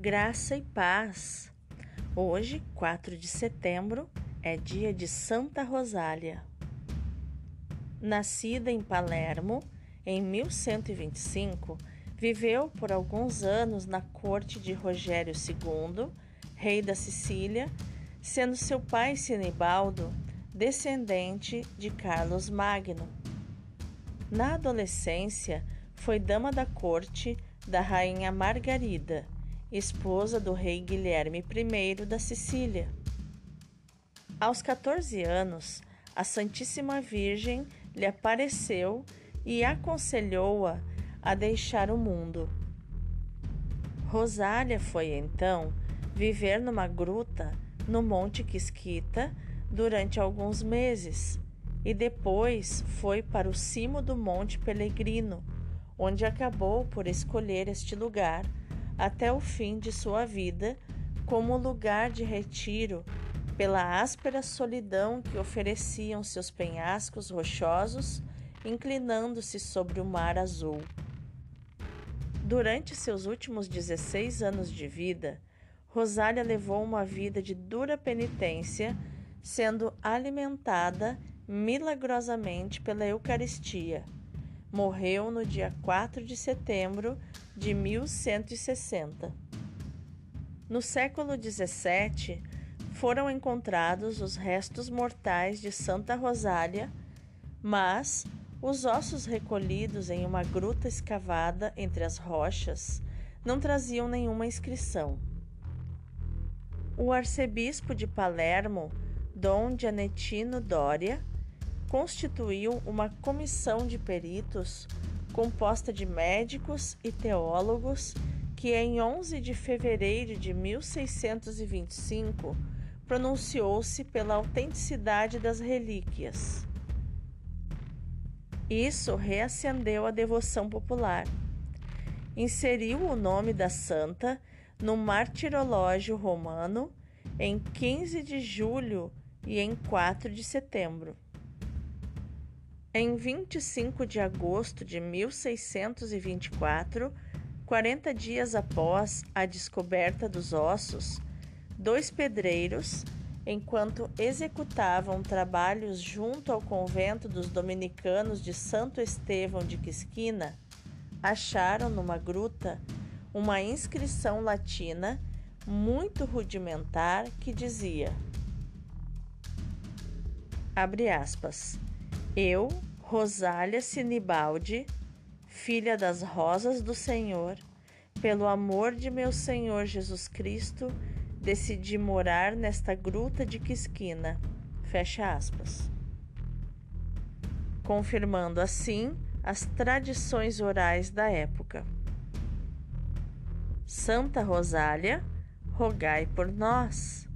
graça e paz. Hoje, 4 de setembro, é dia de Santa Rosália. Nascida em Palermo em 1125, viveu por alguns anos na corte de Rogério II, rei da Sicília, sendo seu pai Sinibaldo descendente de Carlos Magno. Na adolescência, foi dama da corte da rainha Margarida esposa do rei Guilherme I da Sicília. Aos 14 anos, a Santíssima Virgem lhe apareceu e aconselhou-a a deixar o mundo. Rosália foi então viver numa gruta no Monte Quisquita durante alguns meses e depois foi para o cimo do Monte Pelegrino, onde acabou por escolher este lugar até o fim de sua vida como lugar de retiro pela áspera solidão que ofereciam seus penhascos rochosos, inclinando-se sobre o mar azul. Durante seus últimos 16 anos de vida, Rosália levou uma vida de dura penitência, sendo alimentada milagrosamente pela Eucaristia. Morreu no dia 4 de setembro de 1160. No século XVII, foram encontrados os restos mortais de Santa Rosália, mas os ossos recolhidos em uma gruta escavada entre as rochas não traziam nenhuma inscrição. O arcebispo de Palermo, Dom Giannettino Doria, constituiu uma comissão de peritos composta de médicos e teólogos, que em 11 de fevereiro de 1625 pronunciou-se pela autenticidade das relíquias. Isso reacendeu a devoção popular. Inseriu o nome da santa no martirológio romano em 15 de julho e em 4 de setembro. Em 25 de agosto de 1624, 40 dias após a descoberta dos ossos, dois pedreiros, enquanto executavam trabalhos junto ao convento dos dominicanos de Santo Estevão de Quisquina, acharam numa gruta uma inscrição latina muito rudimentar que dizia: abre aspas eu, Rosália Sinibaldi, filha das rosas do Senhor, pelo amor de meu Senhor Jesus Cristo, decidi morar nesta gruta de Quisquina. Fecha aspas. Confirmando assim as tradições orais da época. Santa Rosália, rogai por nós.